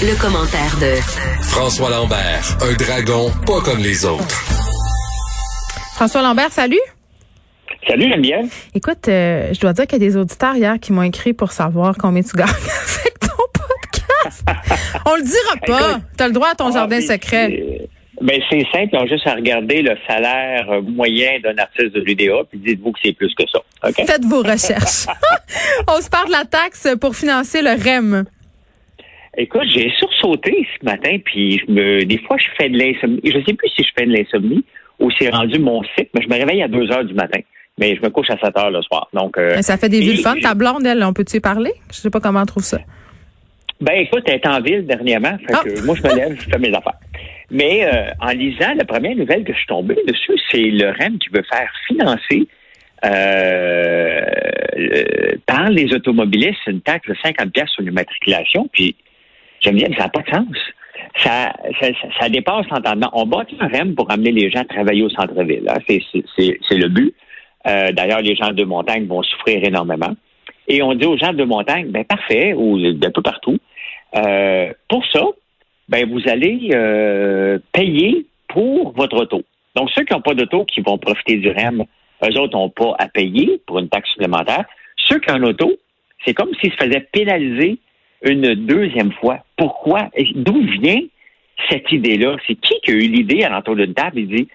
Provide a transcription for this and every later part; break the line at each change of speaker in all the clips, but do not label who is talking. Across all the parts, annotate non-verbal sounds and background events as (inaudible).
Le, commentaire de
François Lambert, un dragon pas comme les autres.
François Lambert, salut.
Salut Geneviève.
Écoute, euh, je dois dire qu'il y a des auditeurs hier qui m'ont écrit pour savoir combien tu gagnes (laughs) avec ton podcast. On le dira pas. Tu as le droit à ton
Ah,
jardin
mais
secret.
c'est- Ben, c'est simple, ils ont juste à regarder le salaire moyen d'un artiste de l'UDA, puis dites-vous que c'est plus que ça. OK?
Faites vos recherches. (laughs) On se parle de la taxe pour financer le REM.
Écoute, j'ai sursauté ce matin, puis je me, des fois, je fais de l'insomnie. Je sais plus si je fais de l'insomnie ou c'est rendu mon cycle, mais je me réveille à 2 heures du matin. Mais je me couche à 7 heures le soir. Donc, euh,
Mais Ça fait des le fun. Ta blonde, elle, on peut-tu y parler? Je sais pas comment elle trouve ça.
Ben écoute, elle est en ville dernièrement, fait
Ah.
que moi je me lève, je fais mes affaires. Mais euh, en lisant, la première nouvelle que je suis tombé dessus, c'est le REM qui veut faire financer euh, euh, par les automobilistes une taxe de 50 pièces sur l'immatriculation. Puis j'aime bien, ça n'a pas de sens. Ça, ça, ça, dépasse l'entendement. On bâtit un REM pour amener les gens à travailler au centre-ville. hein. C'est le but. Euh, d'ailleurs, les gens de montagne vont souffrir énormément. Et on dit aux gens de montagne, ben parfait, ou d'un peu partout, euh, pour ça, ben vous allez euh, payer pour votre auto. Donc, ceux qui n'ont pas d'auto, qui vont profiter du REM, eux autres n'ont pas à payer pour une taxe supplémentaire. Ceux qui ont un auto, c'est comme s'ils se faisaient pénaliser une deuxième fois. Pourquoi? Et D'où vient cette idée-là? C'est qui qui a eu l'idée à l'entour d'une table? Il dit,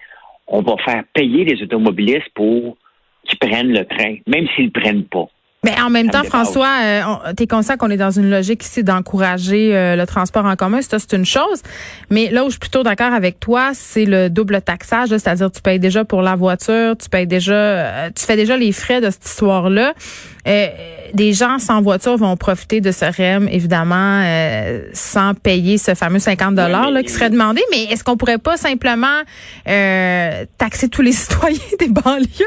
on va faire payer les automobilistes pour qu'ils prennent le train, même s'ils ne prennent pas.
Mais en même
Ça
temps. François, euh, tu es conscient qu'on est dans une logique ici d'encourager euh, le transport en commun. Ça, c'est une chose. Mais là où je suis plutôt d'accord avec toi, c'est le double taxage. C'est-à-dire, tu payes déjà pour la voiture, tu payes déjà, euh, tu fais déjà les frais de cette histoire-là. Euh, des gens sans voiture vont profiter de ce REM, évidemment, euh, sans payer ce fameux 50 dollars qui serait demandé. Mais est-ce qu'on pourrait pas simplement euh, taxer tous les (laughs) citoyens des banlieues?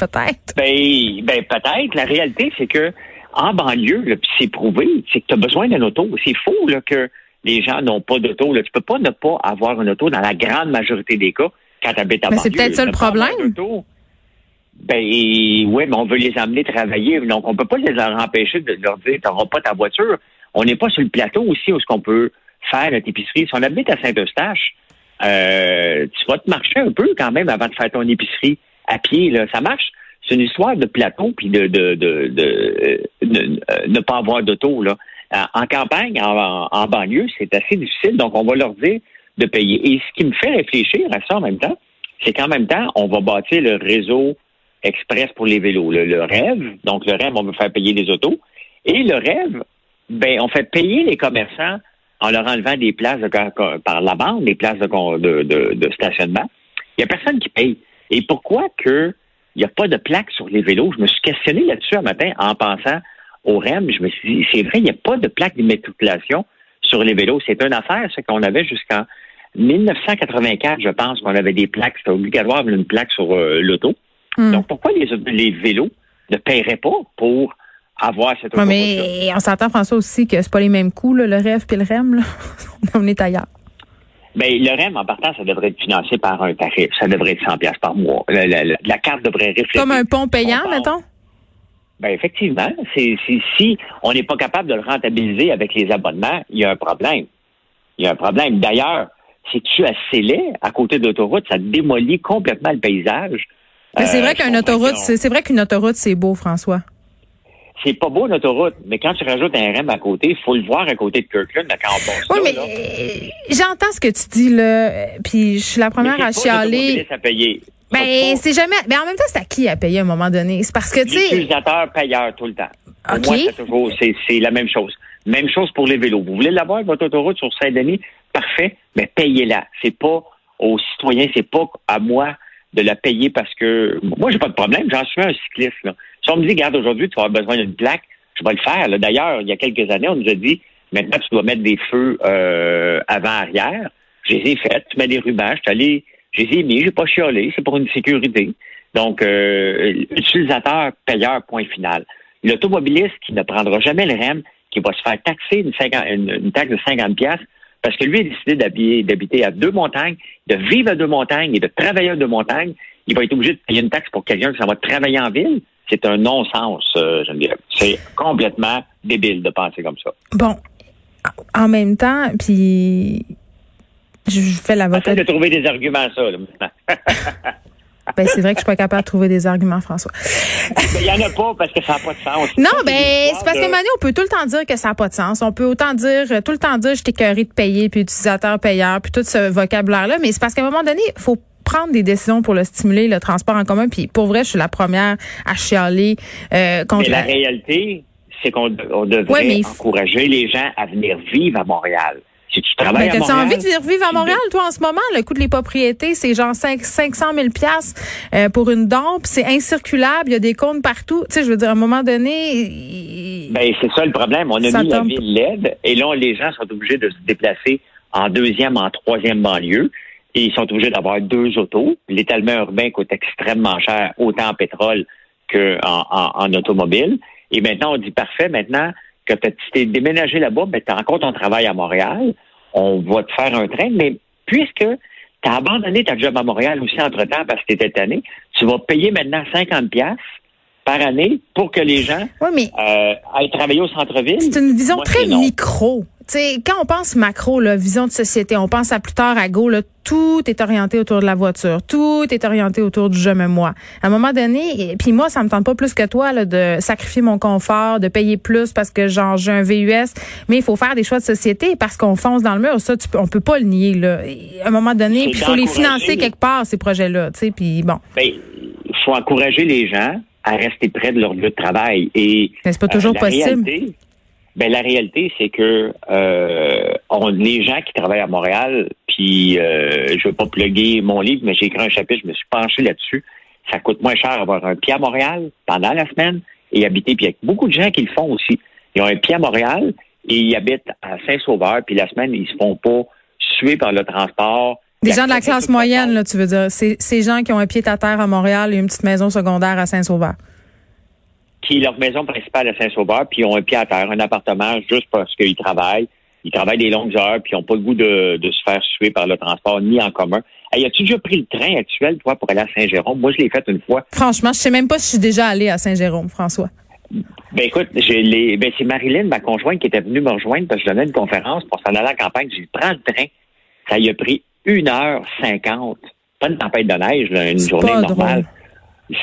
Peut-être?
Ben, ben peut-être. La réalité, c'est que en banlieue, puis c'est prouvé, c'est que tu as besoin d'un auto. C'est faux là, que les gens n'ont pas d'auto. Tu peux pas ne pas avoir une auto dans la grande majorité des cas quand tu habites à
Mais
banlieue.
c'est peut-être ça le problème.
Ben oui, mais on veut les amener travailler. Donc, on peut pas les en empêcher de leur dire tu n'auras pas ta voiture. On n'est pas sur le plateau aussi où ce qu'on peut faire notre épicerie. Si on habite à Saint-Eustache, euh, tu vas te marcher un peu quand même avant de faire ton épicerie à pied. Là. Ça marche. C'est une histoire de plateau puis de, de, de, de, euh, ne- euh, pas avoir d'auto. Là. En en campagne, en, banlieue, c'est assez difficile. Donc, on va leur dire de payer. Et ce qui me fait réfléchir à ça en même temps, c'est qu'en même temps, on va bâtir le réseau express pour les vélos, le, rêve. Donc, le rêve, on veut faire payer les autos. Et le rêve, ben, on fait payer les commerçants en leur enlevant des places par la bande, des places de, de- de stationnement. Il n'y a personne qui paye. Et pourquoi que il n'y a pas de plaque sur les vélos? Je me suis questionné là-dessus un matin en pensant au REM. Je me suis dit, c'est vrai, il n'y a pas de plaque d'immatriculation sur les vélos. C'est une affaire, ce qu'on avait jusqu'en 1984, je pense, qu'on avait des plaques. C'était obligatoire d'avoir une plaque sur euh, l'auto.
Hmm.
Donc, pourquoi les, les vélos ne paieraient pas pour avoir cette
Ouais, mais on s'entend, François, aussi que c'est pas les mêmes coûts, là, le rêve puis le REM. Là. (laughs) on est ailleurs.
Ben, le REM, en partant, ça devrait être financé par un tarif. Ça devrait être 100 pièces par mois. La, la- la- la carte devrait refléter.
Comme un pont payant, mettons?
Ben, effectivement. C'est, si on n'est pas capable de le rentabiliser avec les abonnements, il y a un problème. Il y a un problème. D'ailleurs, si tu assez laid? À côté de l'autoroute, ça démolit complètement le paysage.
Mais c'est
Euh,
vrai qu'une autoroute, c'est vrai qu'une autoroute, c'est beau, François.
C'est pas beau une autoroute, mais quand tu rajoutes un REM à côté, il faut le voir à côté de Kirkland, là, quand on passe
Oui, mais euh, j'entends ce que tu dis, là. euh, Puis je suis la première
Mais
à chialer.
à payer.
Ben,
C'est
jamais. Mais en même temps, c'est à qui à payer à un moment donné? C'est parce que, tu sais.
L'utilisateur payeur tout le temps. Pour
OK.
moi, c'est toujours, c'est, c'est la même chose. Même chose pour les vélos. Vous voulez l'avoir, votre autoroute sur Saint-Denis? Parfait, mais payez-la. C'est pas aux citoyens, c'est pas à moi de la payer parce que moi, j'ai pas de problème. J'en suis un cycliste, là. Si on me dit, regarde, aujourd'hui, tu vas avoir besoin d'une plaque, je vais le faire. D'ailleurs, il y a quelques années, on nous a dit, Maintenant, tu dois mettre des feux euh, avant-arrière. Je les ai faites. Tu mets des rubans. Je suis allé, je les ai mis. J'ai pas chiolé. C'est pour une sécurité. Donc, euh, utilisateur, payeur, point final. L'automobiliste qui ne prendra jamais le REM, qui va se faire taxer une, taxe de 50 pièces parce que lui a décidé d'habiter à deux montagnes, de vivre à deux montagnes et de travailler à deux montagnes, il va être obligé de payer une taxe pour quelqu'un qui s'en va travailler en ville. C'est un non-sens, euh, Geneviève. C'est complètement débile de penser comme ça.
Bon, en même temps, puis je fais l'avocat.
de trouver des arguments à ça, (laughs)
Ben, c'est vrai que je suis pas capable de trouver des arguments, François. (laughs)
Il y en a pas parce que ça n'a pas de sens.
Non, ben, c'est parce que Manu, on peut tout le temps dire que ça n'a pas de sens. On peut autant dire, tout le temps dire, je t'écœurie de payer, puis utilisateur payeur, puis tout ce vocabulaire-là. Mais c'est parce qu'à un moment donné, il faut prendre des décisions pour le stimuler, le transport en commun. Puis pour vrai, je suis la première à chialer
euh, contre Mais la, réalité, c'est qu'on devrait encourager les gens à venir vivre à Montréal. Si tu travailles
à Montréal. envie de vivre à Montréal, toi, en ce moment? Le coût de les propriétés, c'est genre 5, 500 000 euh, pour une dompe. C'est incirculable. Il y a des comptes partout. Tu sais, je veux dire, à un moment donné...
Ben, c'est ça le problème. On a mis la ville LED et là, les gens sont obligés de se déplacer en deuxième, en troisième banlieue. Et ils sont obligés d'avoir deux autos. L'étalement urbain coûte extrêmement cher, autant en pétrole qu'en en, automobile. Et maintenant, on dit parfait, maintenant que tu t'es déménagé là-bas, ben, tu as encore ton travail à Montréal. On va te faire un train, mais puisque tu as abandonné ta job à Montréal aussi entre-temps parce que tu étais tanné, tu vas payer maintenant 50 pièces par année pour que les gens euh, aillent travailler au centre-ville.
C'est une vision très micro quand on pense macro, la vision de société, on pense à plus tard à go, là, tout est orienté autour de la voiture, tout est orienté autour du je me moi. À un moment donné, puis moi, ça me tente pas plus que toi là, de sacrifier mon confort, de payer plus parce que genre j'ai un VUS, mais il faut faire des choix de société parce qu'on fonce dans le mur. Ça, tu, on peut pas le nier là. À un moment donné, il faut les financer quelque part ces projets-là, tu sais. Puis bon.
Ben, il faut encourager les gens à rester près de leur lieu de travail et.
c'est pas toujours euh, possible.
Ben la réalité, c'est que euh, on, les gens qui travaillent à Montréal, puis euh, je veux pas plugger mon livre, mais j'ai écrit un chapitre, je me suis penché là-dessus. Ça coûte moins cher avoir un pied à Montréal pendant la semaine et habiter. Puis il y a beaucoup de gens qui le font aussi. Ils ont un pied à Montréal et ils habitent à Saint-Sauveur, puis la semaine, ils se font pas suer par le transport.
Des gens de la classe moyenne, là, tu veux dire. C'est ces gens qui ont un pied à terre à Montréal et une petite maison secondaire à Saint-Sauveur
qui est leur maison principale à Saint-Sauveur, puis ils ont un pied à terre, un appartement juste parce qu'ils travaillent. Ils travaillent des longues heures, puis ils n'ont pas le goût de, se faire suer par le transport, ni en commun. Hey, as-tu déjà pris le train actuel, toi, pour aller à Saint-Jérôme? Moi, je l'ai fait une fois.
Franchement, je sais même pas si je suis déjà allé à Saint-Jérôme, François.
Ben écoute, j'ai ben, c'est Marilyn, ma conjointe, qui était venue me rejoindre parce que je donnais une conférence pour s'en aller à la campagne. J'ai dit, prends le train. Ça y a pris une heure cinquante. Pas une tempête de neige, une journée normale.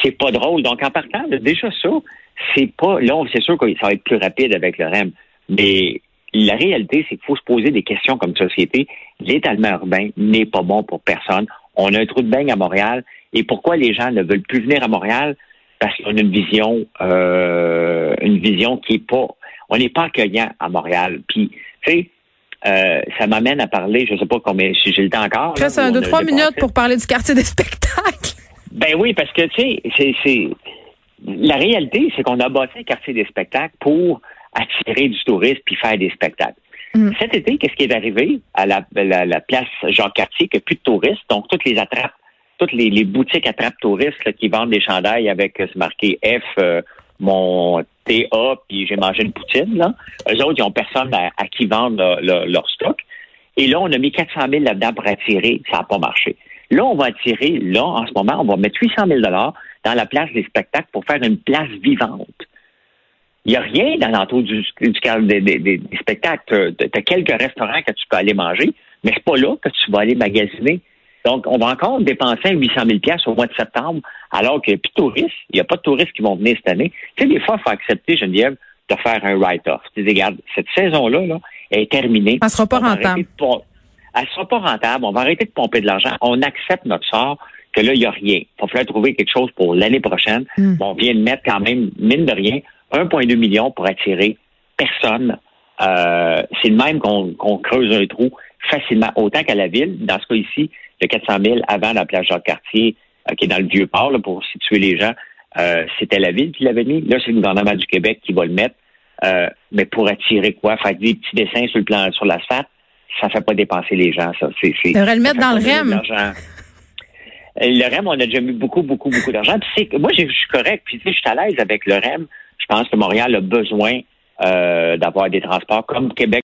C'est pas drôle. Donc, en partant, déjà ça, c'est pas. Là, c'est sûr que ça va être plus rapide avec le REM, mais la réalité, c'est qu'il faut se poser des questions comme société. L'étalement urbain n'est pas bon pour personne. On a un trou de bain à Montréal. Et pourquoi les gens ne veulent plus venir à Montréal? Parce qu'on a une vision, euh, une vision qui est pas. On n'est pas accueillant à Montréal. Puis, tu sais, euh, ça m'amène à parler, je sais pas combien, si j'ai le temps encore.
Reste un, deux, trois minutes pour parler du quartier des spectacles.
Ben oui, parce que, tu sais, c'est la réalité, c'est qu'on a bâti un quartier des spectacles pour attirer du tourisme puis faire des spectacles. Mm. Cet été, qu'est-ce qui est arrivé à la, place Jean-Cartier, qu'il n'y a plus de touristes, donc toutes les attrapes, toutes les, boutiques attrapes touristes qui vendent des chandails avec euh, ce marqué F, euh, mon TA, puis j'ai mangé une poutine, là. Eux autres, ils n'ont personne à, qui vendre leur stock. Et là, on a mis 400 000 là-dedans pour attirer. Ça n'a pas marché. Là, on va attirer, là, en ce moment, on va mettre 800 000 dans la place des spectacles pour faire une place vivante. Il n'y a rien dans l'entour du, du, des, des, spectacles. Tu as, quelques restaurants que tu peux aller manger, mais c'est pas là que tu vas aller magasiner. Donc, on va encore dépenser 800 000 au mois de septembre, alors qu'il n'y a plus de touristes. Il n'y a pas de touristes qui vont venir cette année. Tu sais, des fois, il faut accepter, Geneviève, de faire un write-off. Tu dis, regarde, cette saison-là là, est terminée.
Elle ne sera pas rentable.
Elle ne sera pas rentable. On va arrêter de pomper de l'argent. On accepte notre sort que là, il n'y a rien. Il va falloir trouver quelque chose pour l'année prochaine. Hmm. on vient de mettre quand même, mine de rien, 1,2 million pour attirer personne. Euh, c'est le même qu'on creuse un trou facilement, autant qu'à la ville. Dans ce cas ici, le 400 000 avant la plage Jacques-Cartier, euh, qui est dans le Vieux-Port, pour situer les gens, euh, c'était la ville qui l'avait mis. Là, c'est le gouvernement du Québec qui va le mettre. Mais pour attirer quoi? Faire des petits dessins sur le plan sur l'asphalte, ça fait pas dépenser les gens, ça. C'est,
devrait le mettre dans le REM.
Le REM, on a déjà mis beaucoup, beaucoup, beaucoup d'argent. Moi, je suis correct. Puis je suis à l'aise avec le REM. Je pense que Montréal a besoin euh, d'avoir des transports comme Québec